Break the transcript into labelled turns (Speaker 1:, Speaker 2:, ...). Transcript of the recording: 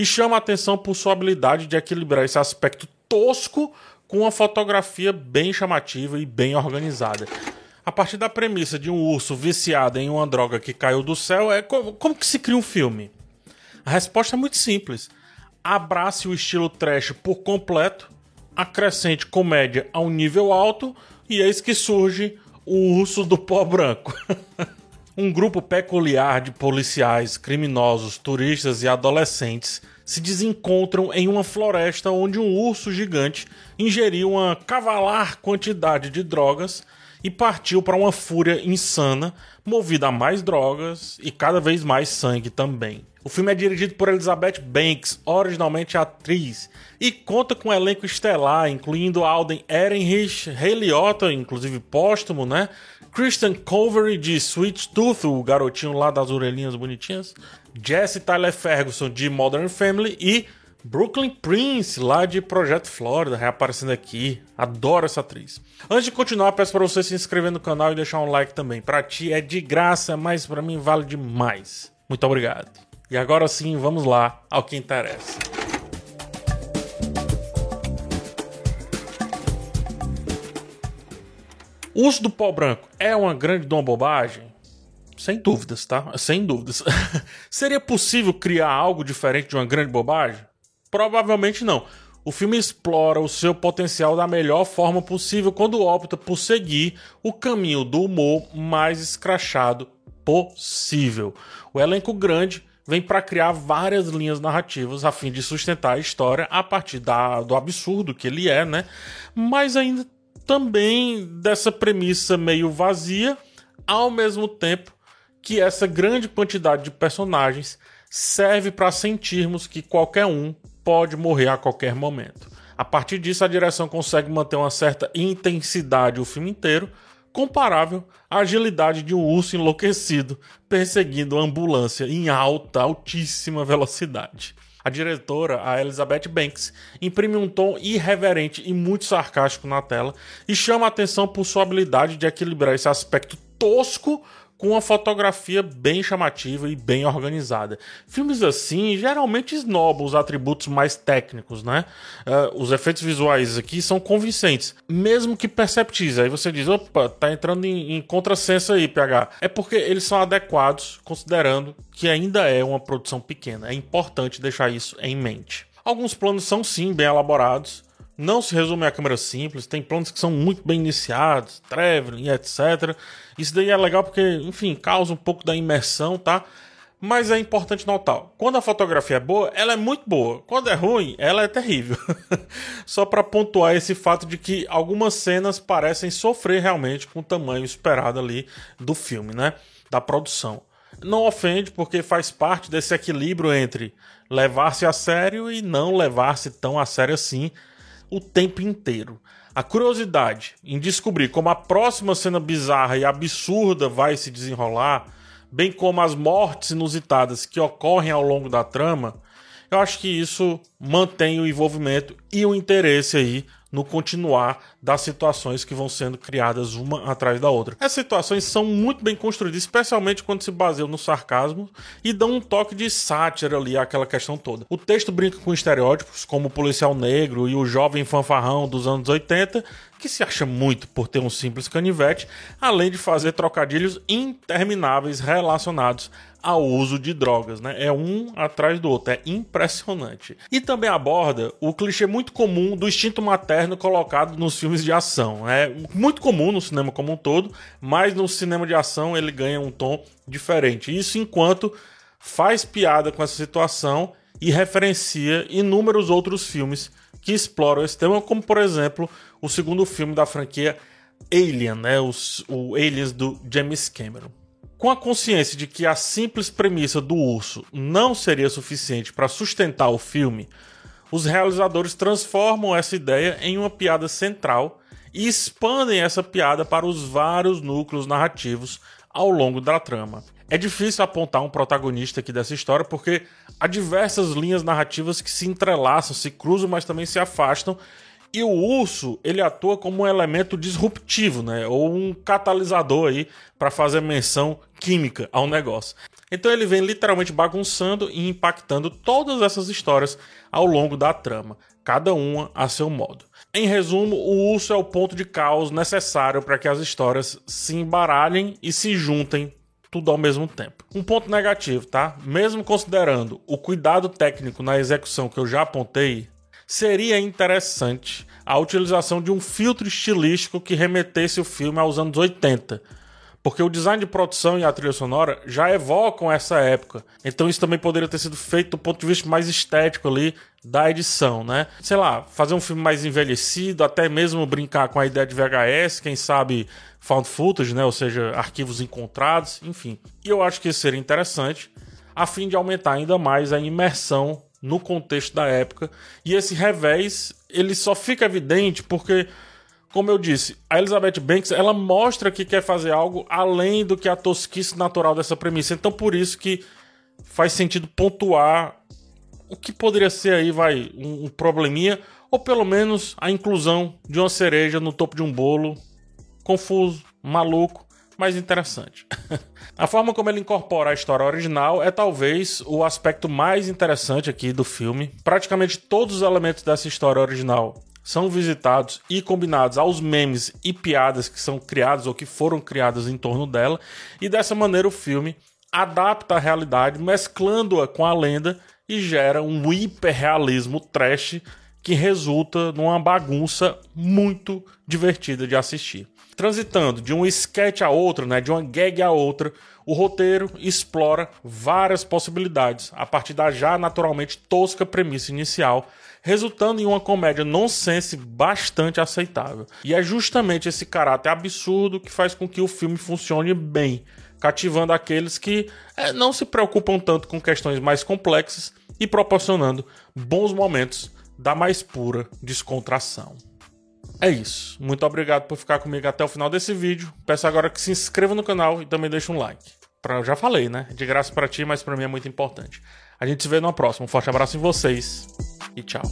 Speaker 1: e chama a atenção por sua habilidade de equilibrar esse aspecto tosco com uma fotografia bem chamativa e bem organizada. A partir da premissa de um urso viciado em uma droga que caiu do céu, é como, como que se cria um filme? A resposta é muito simples. Abrace o estilo trash por completo, acrescente comédia a um nível alto e eis que surge o urso do pó branco. um grupo peculiar de policiais, criminosos, turistas e adolescentes se desencontram em uma floresta onde um urso gigante ingeriu uma cavalar quantidade de drogas e partiu para uma fúria insana, movida a mais drogas e cada vez mais sangue também. O filme é dirigido por Elizabeth Banks, originalmente atriz, e conta com um elenco estelar, incluindo Alden Ehrenreich, Ray Liotta, inclusive póstumo, né? Christian Culvery de Sweet Tooth, o garotinho lá das orelhinhas bonitinhas, Jesse Tyler Ferguson de Modern Family e Brooklyn Prince, lá de Projeto Florida, reaparecendo aqui. Adoro essa atriz. Antes de continuar, peço para você se inscrever no canal e deixar um like também. Para ti é de graça, mas para mim vale demais. Muito obrigado. E agora sim, vamos lá ao que interessa. O uso do pó branco é uma grande uma bobagem? Sem dúvidas, tá? Sem dúvidas. Seria possível criar algo diferente de uma grande bobagem? Provavelmente não. O filme explora o seu potencial da melhor forma possível quando opta por seguir o caminho do humor mais escrachado possível. O elenco grande vem para criar várias linhas narrativas a fim de sustentar a história a partir da, do absurdo que ele é, né? Mas ainda também dessa premissa meio vazia, ao mesmo tempo que essa grande quantidade de personagens serve para sentirmos que qualquer um pode morrer a qualquer momento. A partir disso, a direção consegue manter uma certa intensidade o filme inteiro, comparável à agilidade de um urso enlouquecido perseguindo uma ambulância em alta, altíssima velocidade. A diretora, a Elizabeth Banks, imprime um tom irreverente e muito sarcástico na tela e chama a atenção por sua habilidade de equilibrar esse aspecto tosco com uma fotografia bem chamativa e bem organizada. Filmes assim geralmente esnobam os atributos mais técnicos, né? Uh, os efeitos visuais aqui são convincentes, mesmo que perceptíveis. Aí você diz, opa, tá entrando em, em contrassenso aí, PH. É porque eles são adequados, considerando que ainda é uma produção pequena. É importante deixar isso em mente. Alguns planos são sim bem elaborados, não se resume a câmera simples, tem planos que são muito bem iniciados, traveling, etc. Isso daí é legal porque, enfim, causa um pouco da imersão, tá? Mas é importante notar, quando a fotografia é boa, ela é muito boa. Quando é ruim, ela é terrível. Só para pontuar esse fato de que algumas cenas parecem sofrer realmente com o tamanho esperado ali do filme, né? Da produção. Não ofende porque faz parte desse equilíbrio entre levar-se a sério e não levar-se tão a sério assim o tempo inteiro. A curiosidade em descobrir como a próxima cena bizarra e absurda vai se desenrolar, bem como as mortes inusitadas que ocorrem ao longo da trama, eu acho que isso mantém o envolvimento e o interesse aí no continuar das situações que vão sendo criadas uma atrás da outra. Essas situações são muito bem construídas, especialmente quando se baseiam no sarcasmo e dão um toque de sátira ali àquela questão toda. O texto brinca com estereótipos, como o policial negro e o jovem fanfarrão dos anos 80, que se acha muito por ter um simples canivete, além de fazer trocadilhos intermináveis relacionados ao uso de drogas, né? É um atrás do outro, é impressionante. E também aborda o clichê muito comum do instinto materno colocado nos filmes de ação. É muito comum no cinema como um todo, mas no cinema de ação ele ganha um tom diferente. Isso enquanto faz piada com essa situação e referencia inúmeros outros filmes que exploram esse tema, como por exemplo o segundo filme da franquia Alien, né? Os, o Aliens do James Cameron. Com a consciência de que a simples premissa do urso não seria suficiente para sustentar o filme, os realizadores transformam essa ideia em uma piada central e expandem essa piada para os vários núcleos narrativos ao longo da trama. É difícil apontar um protagonista aqui dessa história porque há diversas linhas narrativas que se entrelaçam, se cruzam, mas também se afastam e o urso, ele atua como um elemento disruptivo, né? Ou um catalisador aí para fazer menção química ao negócio. Então ele vem literalmente bagunçando e impactando todas essas histórias ao longo da trama, cada uma a seu modo. Em resumo, o urso é o ponto de caos necessário para que as histórias se embaralhem e se juntem tudo ao mesmo tempo. Um ponto negativo, tá? Mesmo considerando o cuidado técnico na execução que eu já apontei, seria interessante a utilização de um filtro estilístico que remetesse o filme aos anos 80 porque o design de produção e a trilha sonora já evocam essa época. Então isso também poderia ter sido feito do ponto de vista mais estético ali da edição, né? Sei lá, fazer um filme mais envelhecido, até mesmo brincar com a ideia de VHS, quem sabe found footage, né? Ou seja, arquivos encontrados, enfim. E eu acho que isso seria interessante, a fim de aumentar ainda mais a imersão no contexto da época. E esse revés, ele só fica evidente porque como eu disse, a Elizabeth Banks ela mostra que quer fazer algo além do que a tosquice natural dessa premissa. Então por isso que faz sentido pontuar o que poderia ser aí, vai, um, um probleminha, ou pelo menos a inclusão de uma cereja no topo de um bolo. Confuso, maluco, mas interessante. a forma como ele incorpora a história original é talvez o aspecto mais interessante aqui do filme. Praticamente todos os elementos dessa história original são visitados e combinados aos memes e piadas que são criados ou que foram criadas em torno dela, e dessa maneira o filme adapta a realidade, mesclando-a com a lenda e gera um hiperrealismo trash que resulta numa bagunça muito divertida de assistir. Transitando de um sketch a outro, né, de uma gag a outra, o roteiro explora várias possibilidades a partir da já naturalmente tosca premissa inicial resultando em uma comédia nonsense bastante aceitável. E é justamente esse caráter absurdo que faz com que o filme funcione bem, cativando aqueles que é, não se preocupam tanto com questões mais complexas e proporcionando bons momentos da mais pura descontração. É isso. Muito obrigado por ficar comigo até o final desse vídeo. Peço agora que se inscreva no canal e também deixe um like. Pra, já falei, né? De graça para ti, mas para mim é muito importante. A gente se vê no próximo. Um forte abraço em vocês e tchau.